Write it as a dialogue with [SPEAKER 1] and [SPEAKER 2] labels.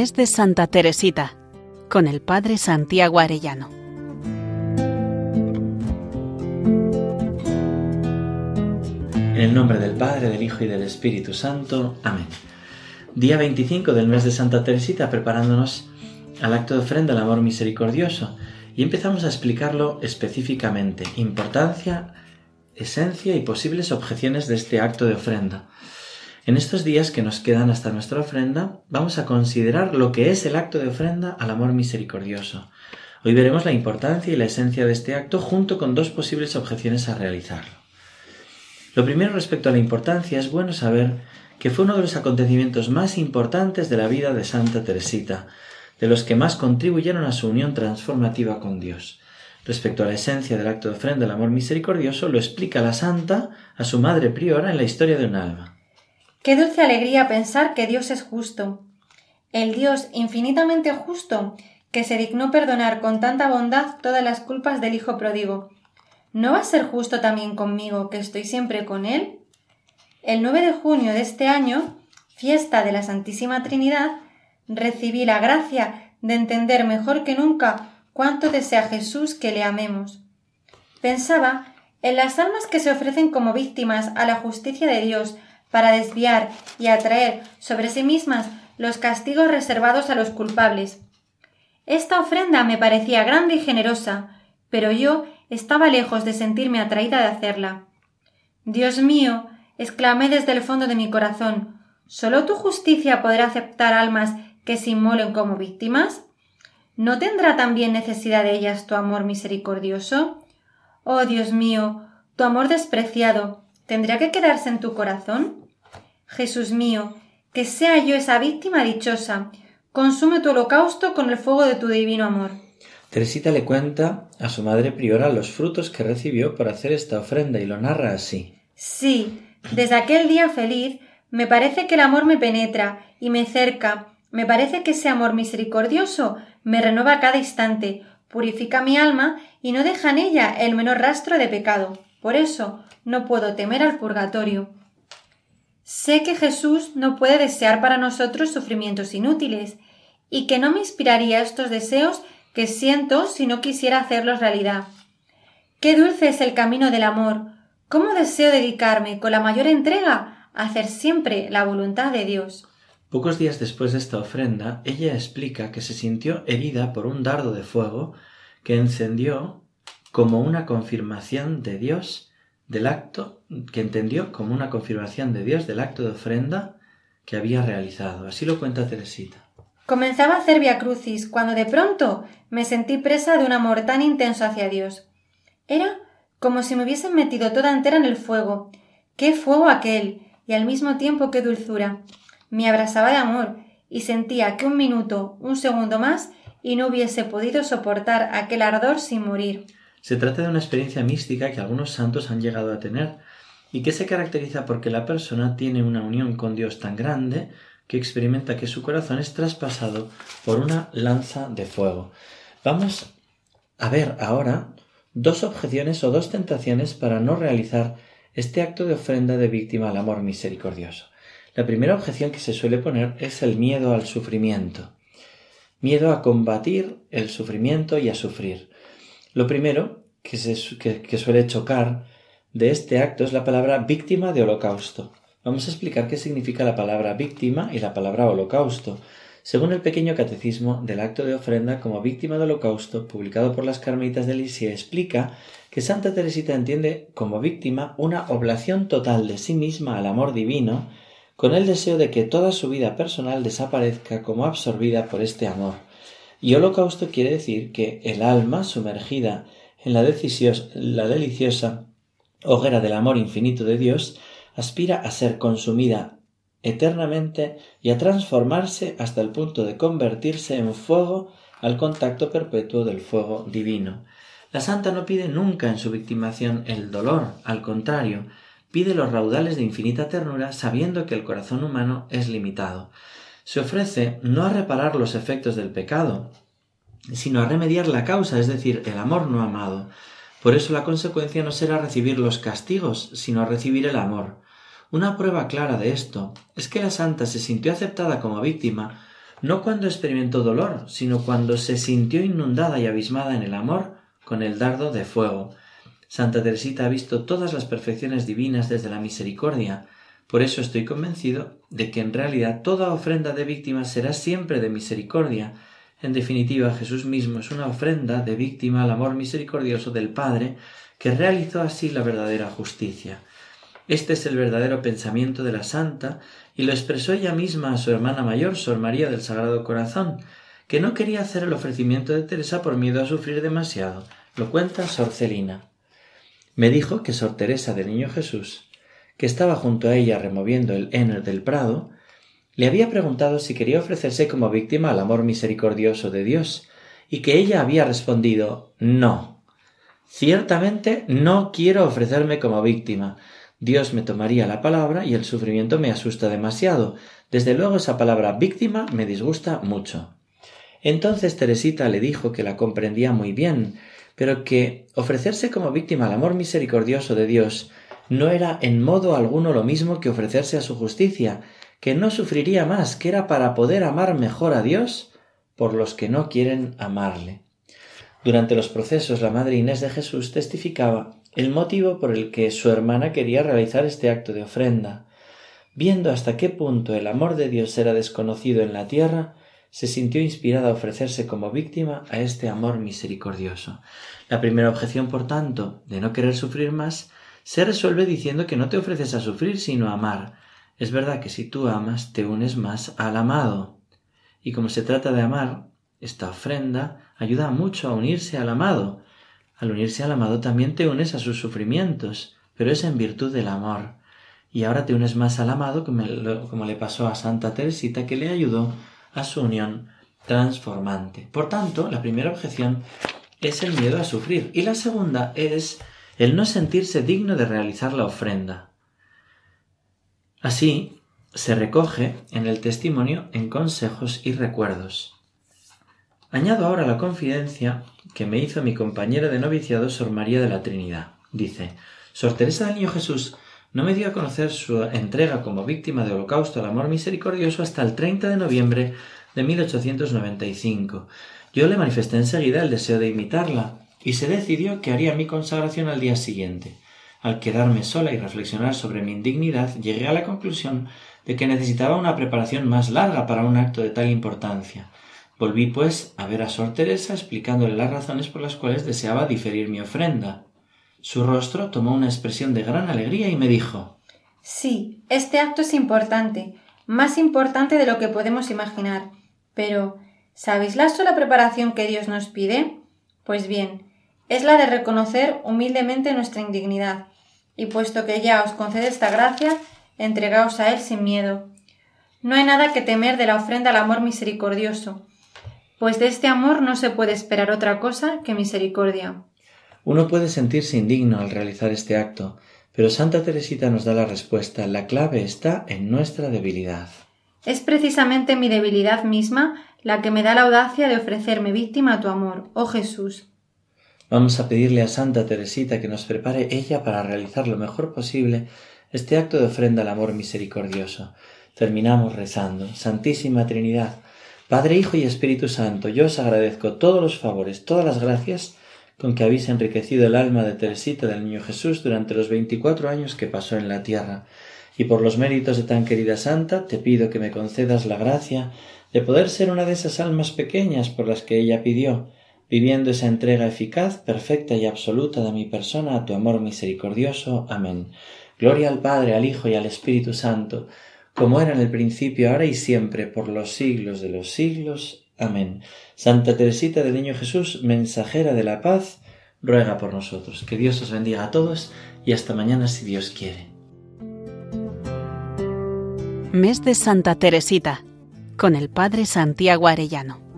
[SPEAKER 1] Mes de Santa Teresita con el Padre Santiago Arellano.
[SPEAKER 2] En el nombre del Padre, del Hijo y del Espíritu Santo. Amén. Día 25 del mes de Santa Teresita, preparándonos al acto de ofrenda al amor misericordioso. Y empezamos a explicarlo específicamente. Importancia, esencia y posibles objeciones de este acto de ofrenda. En estos días que nos quedan hasta nuestra ofrenda, vamos a considerar lo que es el acto de ofrenda al amor misericordioso. Hoy veremos la importancia y la esencia de este acto junto con dos posibles objeciones a realizarlo. Lo primero respecto a la importancia es bueno saber que fue uno de los acontecimientos más importantes de la vida de Santa Teresita, de los que más contribuyeron a su unión transformativa con Dios. Respecto a la esencia del acto de ofrenda al amor misericordioso, lo explica la santa a su madre priora en la historia de un alma.
[SPEAKER 3] Qué dulce alegría pensar que Dios es justo. El Dios infinitamente justo, que se dignó perdonar con tanta bondad todas las culpas del Hijo pródigo. ¿No va a ser justo también conmigo, que estoy siempre con Él? El 9 de junio de este año, fiesta de la Santísima Trinidad, recibí la gracia de entender mejor que nunca cuánto desea Jesús que le amemos. Pensaba en las almas que se ofrecen como víctimas a la justicia de Dios para desviar y atraer sobre sí mismas los castigos reservados a los culpables. Esta ofrenda me parecía grande y generosa, pero yo estaba lejos de sentirme atraída de hacerla. Dios mío, exclamé desde el fondo de mi corazón, ¿sólo tu justicia podrá aceptar almas que se inmolen como víctimas? ¿No tendrá también necesidad de ellas tu amor misericordioso? Oh Dios mío, tu amor despreciado, ¿tendría que quedarse en tu corazón? Jesús mío, que sea yo esa víctima dichosa. Consume tu holocausto con el fuego de tu divino amor.
[SPEAKER 2] Teresita le cuenta a su madre priora los frutos que recibió por hacer esta ofrenda y lo narra así.
[SPEAKER 3] Sí, desde aquel día feliz me parece que el amor me penetra y me cerca, me parece que ese amor misericordioso me renueva a cada instante, purifica mi alma y no deja en ella el menor rastro de pecado. Por eso no puedo temer al purgatorio. Sé que Jesús no puede desear para nosotros sufrimientos inútiles y que no me inspiraría estos deseos que siento si no quisiera hacerlos realidad. Qué dulce es el camino del amor. Cómo deseo dedicarme con la mayor entrega a hacer siempre la voluntad de Dios.
[SPEAKER 2] Pocos días después de esta ofrenda, ella explica que se sintió herida por un dardo de fuego que encendió como una confirmación de Dios del acto que entendió como una confirmación de Dios del acto de ofrenda que había realizado. Así lo cuenta Teresita.
[SPEAKER 3] Comenzaba a hacer via crucis cuando de pronto me sentí presa de un amor tan intenso hacia Dios. Era como si me hubiesen metido toda entera en el fuego. ¡Qué fuego aquel! y al mismo tiempo qué dulzura. Me abrasaba de amor y sentía que un minuto, un segundo más, y no hubiese podido soportar aquel ardor sin morir.
[SPEAKER 2] Se trata de una experiencia mística que algunos santos han llegado a tener y que se caracteriza porque la persona tiene una unión con Dios tan grande que experimenta que su corazón es traspasado por una lanza de fuego. Vamos a ver ahora dos objeciones o dos tentaciones para no realizar este acto de ofrenda de víctima al amor misericordioso. La primera objeción que se suele poner es el miedo al sufrimiento. Miedo a combatir el sufrimiento y a sufrir. Lo primero que, suele chocar de este acto es la palabra víctima de holocausto. Vamos a explicar qué significa la palabra víctima y la palabra holocausto. Según el pequeño catecismo del acto de ofrenda como víctima de holocausto, publicado por las Carmelitas de Lisieux, explica que Santa Teresita entiende como víctima una oblación total de sí misma al amor divino, con el deseo de que toda su vida personal desaparezca como absorbida por este amor. Y holocausto quiere decir que el alma sumergida en la, la deliciosa hoguera del amor infinito de Dios aspira a ser consumida eternamente y a transformarse hasta el punto de convertirse en fuego al contacto perpetuo del fuego divino. La santa no pide nunca en su victimación el dolor, al contrario, pide los raudales de infinita ternura sabiendo que el corazón humano es limitado se ofrece no a reparar los efectos del pecado, sino a remediar la causa, es decir, el amor no amado. Por eso la consecuencia no será recibir los castigos, sino recibir el amor. Una prueba clara de esto es que la santa se sintió aceptada como víctima no cuando experimentó dolor, sino cuando se sintió inundada y abismada en el amor con el dardo de fuego. Santa Teresita ha visto todas las perfecciones divinas desde la misericordia, por eso estoy convencido de que en realidad toda ofrenda de víctima será siempre de misericordia. En definitiva, Jesús mismo es una ofrenda de víctima al amor misericordioso del Padre, que realizó así la verdadera justicia. Este es el verdadero pensamiento de la santa, y lo expresó ella misma a su hermana mayor, Sor María del Sagrado Corazón, que no quería hacer el ofrecimiento de Teresa por miedo a sufrir demasiado. Lo cuenta Sor Celina. Me dijo que Sor Teresa del Niño Jesús que estaba junto a ella removiendo el Ener del prado, le había preguntado si quería ofrecerse como víctima al amor misericordioso de Dios, y que ella había respondido No. Ciertamente no quiero ofrecerme como víctima. Dios me tomaría la palabra y el sufrimiento me asusta demasiado. Desde luego esa palabra víctima me disgusta mucho. Entonces Teresita le dijo que la comprendía muy bien, pero que ofrecerse como víctima al amor misericordioso de Dios no era en modo alguno lo mismo que ofrecerse a su justicia, que no sufriría más, que era para poder amar mejor a Dios por los que no quieren amarle. Durante los procesos la Madre Inés de Jesús testificaba el motivo por el que su hermana quería realizar este acto de ofrenda. Viendo hasta qué punto el amor de Dios era desconocido en la tierra, se sintió inspirada a ofrecerse como víctima a este amor misericordioso. La primera objeción, por tanto, de no querer sufrir más, se resuelve diciendo que no te ofreces a sufrir sino a amar. Es verdad que si tú amas te unes más al amado. Y como se trata de amar, esta ofrenda ayuda mucho a unirse al amado. Al unirse al amado también te unes a sus sufrimientos, pero es en virtud del amor. Y ahora te unes más al amado como, le pasó a Santa Teresita que le ayudó a su unión transformante. Por tanto, la primera objeción es el miedo a sufrir y la segunda es el no sentirse digno de realizar la ofrenda. Así se recoge en el testimonio en consejos y recuerdos. Añado ahora la confidencia que me hizo mi compañera de noviciado Sor María de la Trinidad. Dice, Sor Teresa del Niño Jesús no me dio a conocer su entrega como víctima de holocausto al amor misericordioso hasta el 30 de noviembre de 1895. Yo le manifesté enseguida el deseo de imitarla, y se decidió que haría mi consagración al día siguiente. Al quedarme sola y reflexionar sobre mi indignidad, llegué a la conclusión de que necesitaba una preparación más larga para un acto de tal importancia. Volví, pues, a ver a Sor Teresa explicándole las razones por las cuales deseaba diferir mi ofrenda. Su rostro tomó una expresión de gran alegría y me dijo
[SPEAKER 3] Sí, este acto es importante, más importante de lo que podemos imaginar. Pero, ¿sabéis la sola preparación que Dios nos pide? Pues bien, es la de reconocer humildemente nuestra indignidad, y puesto que ya os concede esta gracia, entregaos a Él sin miedo. No hay nada que temer de la ofrenda al amor misericordioso, pues de este amor no se puede esperar otra cosa que misericordia.
[SPEAKER 2] Uno puede sentirse indigno al realizar este acto, pero Santa Teresita nos da la respuesta. La clave está en nuestra debilidad.
[SPEAKER 3] Es precisamente mi debilidad misma la que me da la audacia de ofrecerme víctima a tu amor, oh Jesús.
[SPEAKER 2] Vamos a pedirle a Santa Teresita que nos prepare ella para realizar lo mejor posible este acto de ofrenda al amor misericordioso. Terminamos rezando. Santísima Trinidad, Padre, Hijo y Espíritu Santo, yo os agradezco todos los favores, todas las gracias con que habéis enriquecido el alma de Teresita del Niño Jesús durante los veinticuatro años que pasó en la tierra. Y por los méritos de tan querida Santa, te pido que me concedas la gracia de poder ser una de esas almas pequeñas por las que ella pidió, viviendo esa entrega eficaz, perfecta y absoluta de mi persona a tu amor misericordioso. Amén. Gloria al Padre, al Hijo y al Espíritu Santo, como era en el principio, ahora y siempre, por los siglos de los siglos. Amén. Santa Teresita del Niño Jesús, mensajera de la paz, ruega por nosotros. Que Dios os bendiga a todos y hasta mañana si Dios quiere.
[SPEAKER 1] Mes de Santa Teresita, con el Padre Santiago Arellano.